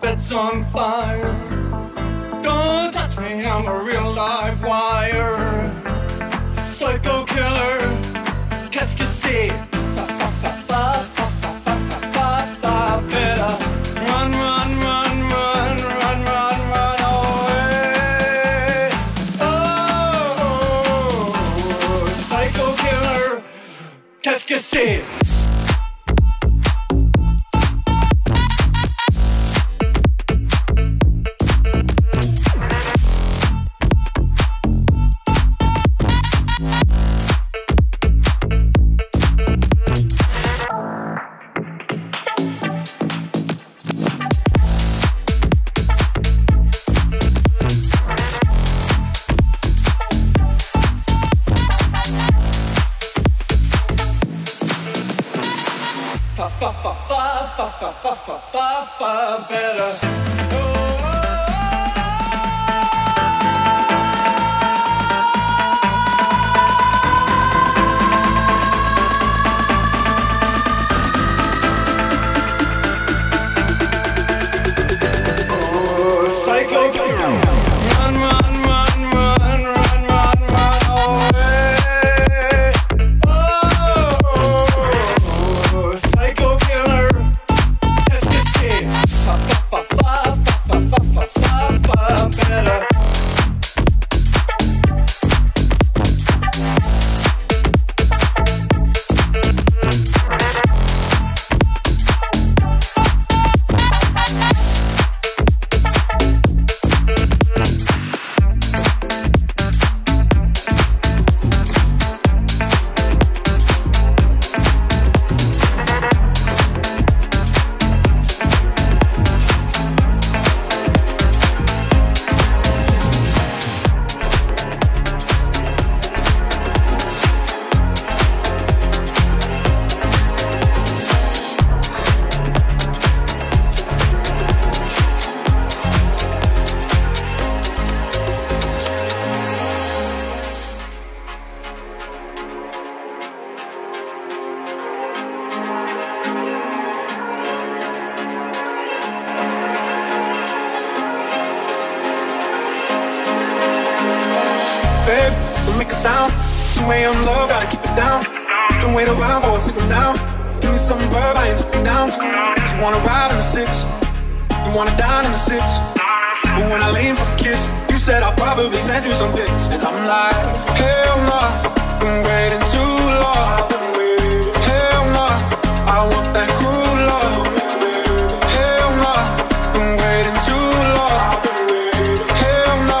trumpets on fire. Some verb, I ain't looking down. You wanna ride in the six, you wanna dine in the six. But when I lean for the kiss, you said I'll probably send you some pics. And I'm like, hell no, nah, been waiting too long. Hell no, nah, I want that cruel love. Hell no, nah, been waiting too long. Hell no,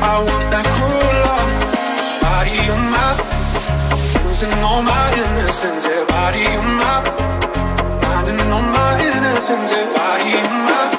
I want that cruel love. Body on my, losing all my innocence. Yeah, body on my listen to. Why in my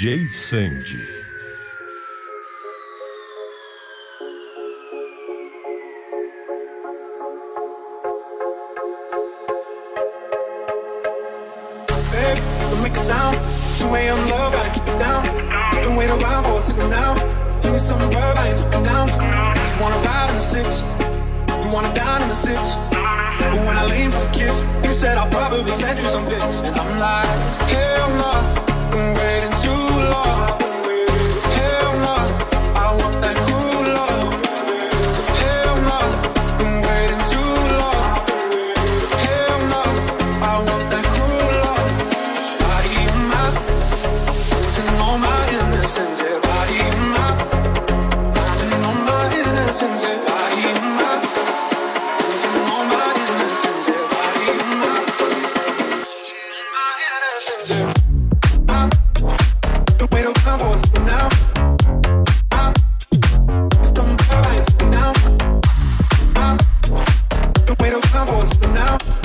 DJ Sandy. Wait around for us now.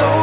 I'm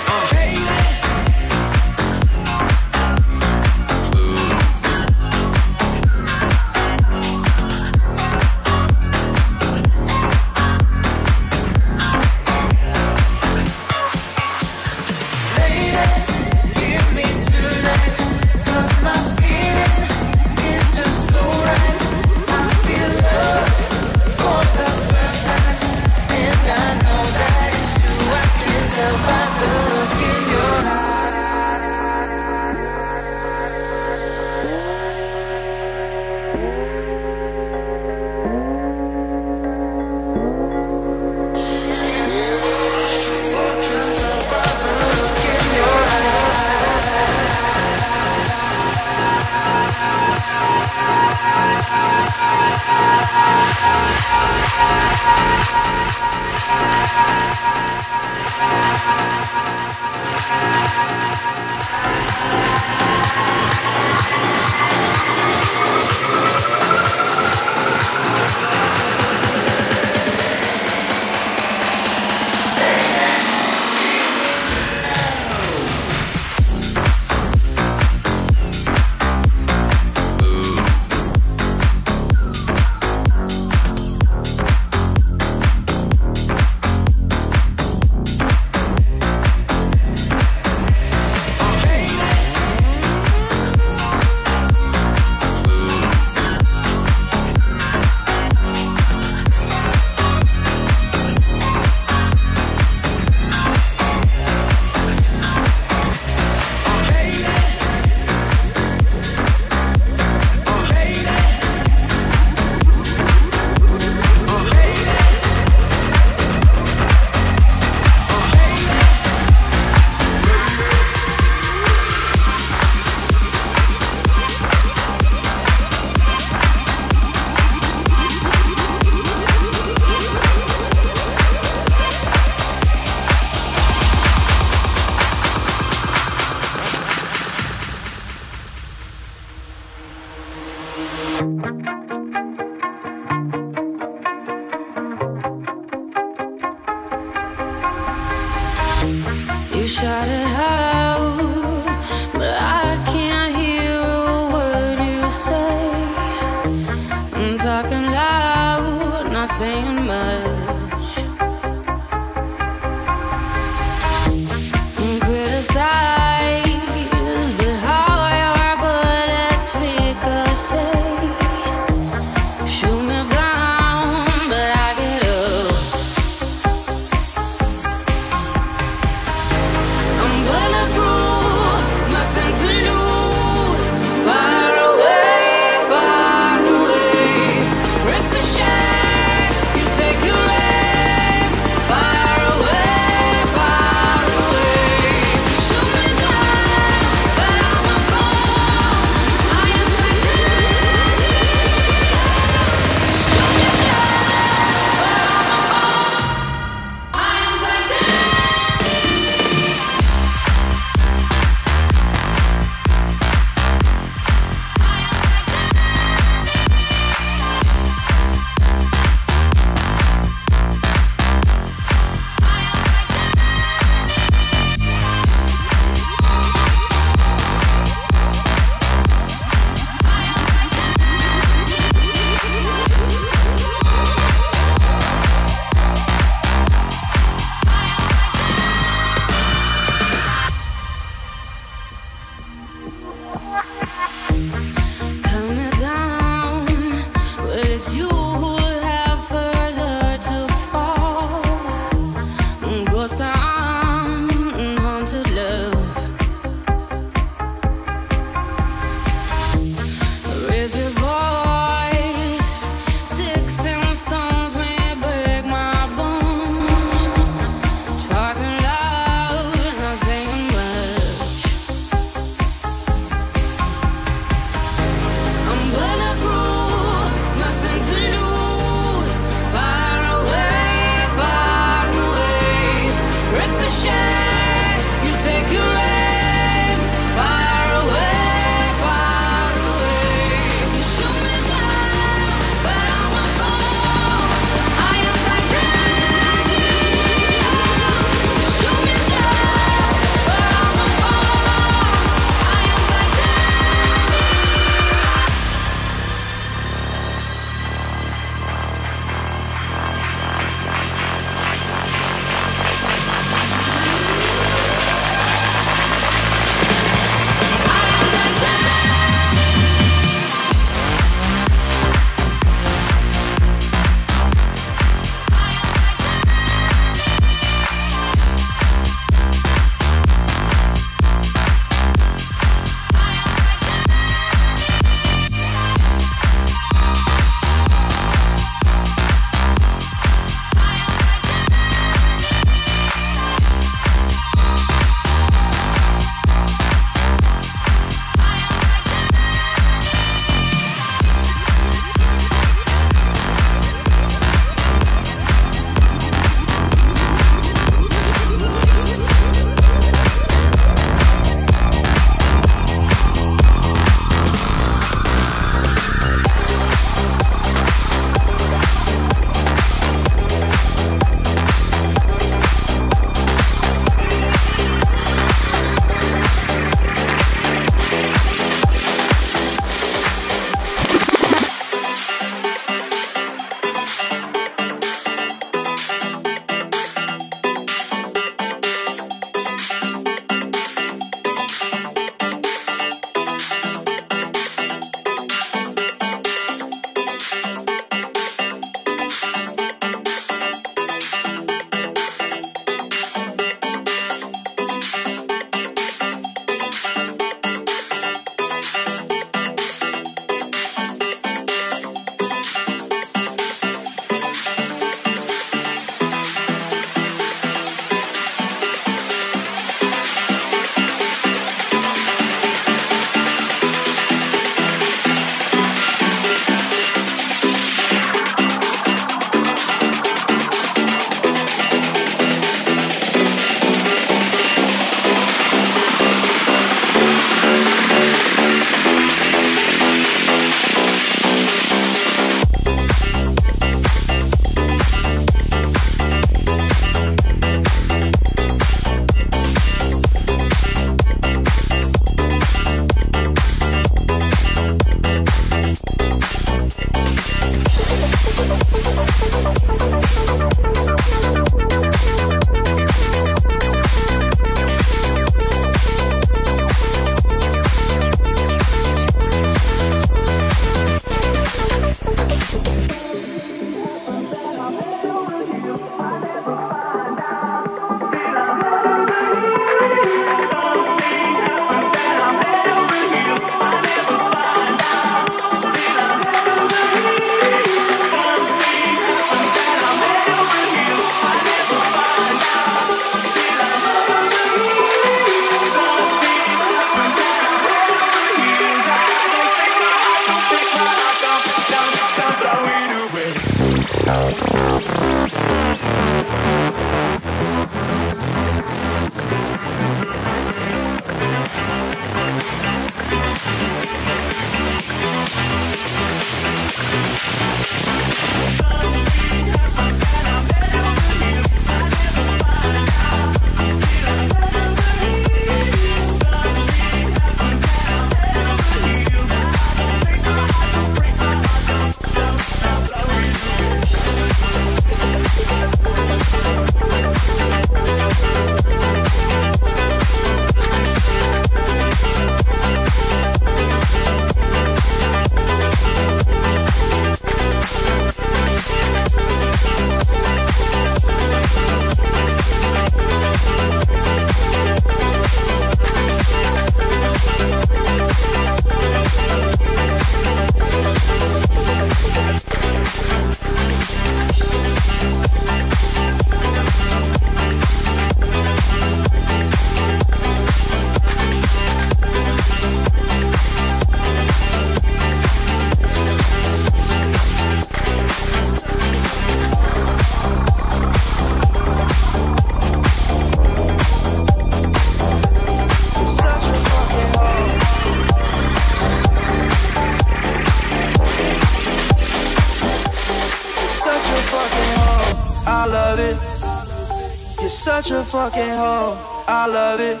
fucking hoe, I love it.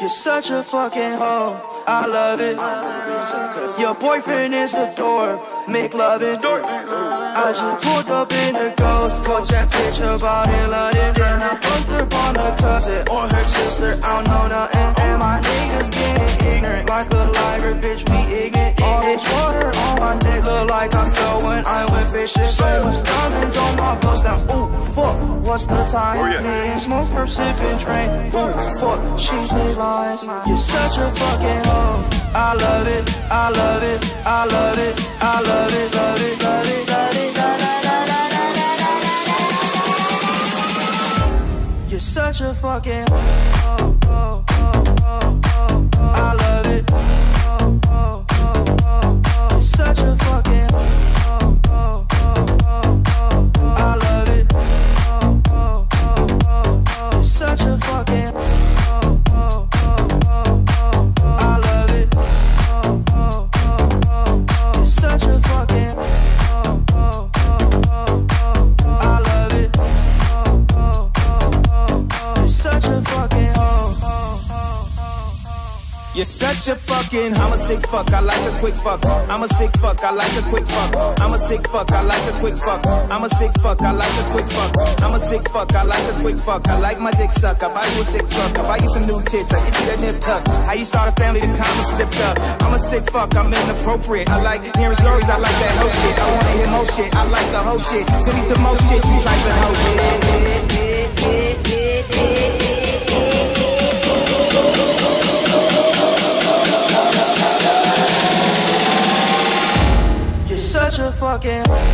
You're such a fucking hoe, I love it. Your boyfriend is a dork, make loving. I just pulled up in the ghost, fuck that bitch about in London. Then I fucked up on a cousin or her sister, I don't know nothing. And my niggas getting ignorant, like a liar, bitch, we ignorant. All water on my neck look like I fell when I went fishing. So much diamonds on my bust now, ooh, fuck, what's the time? Oh, yeah. Me and smoke, her sipping, drink, ooh, fuck, she's made lies. You're such a fucking hoe. I love it, I love it, I love it, I love it, love it, love it, love it. You're such a fucking Oh, oh, oh, oh, I love it. Such a Such a fucking, I'm a sick fuck, I like a quick fuck. I'm a sick fuck, I like a quick fuck. I'm a sick fuck, I like a quick fuck. I'm a sick fuck, I like a quick fuck. I'm a sick fuck, I like a quick fuck. I like my dick suck, I buy you a sick truck. I buy you some new tits, I get you that nip tuck. How you start a family, the comments slipped up. I'm a sick fuck, I'm inappropriate. I like hearing stories, I like that whole shit. I wanna hear more shit, I like the whole shit. Send me some more shit, you type of hoe You're fucking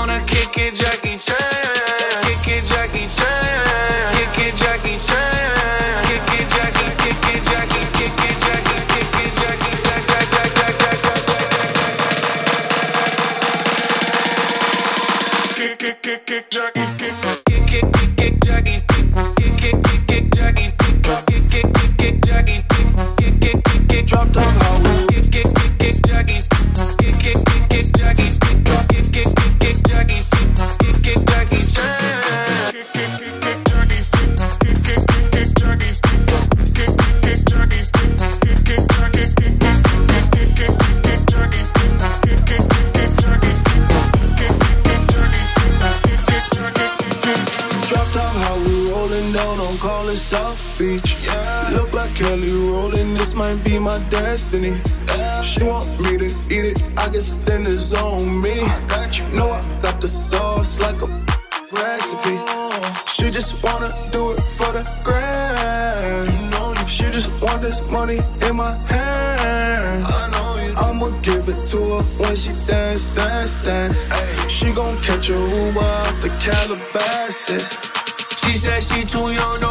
destiny. She want me to eat it, I guess then it's on me. Know I got the sauce like a recipe. Oh. She just wanna do it for the grand. She just want this money in my hand. I'ma give it to her when she dance, dance, dance. She gon' catch a Uber out the Calabasas. She said she too young, no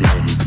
Love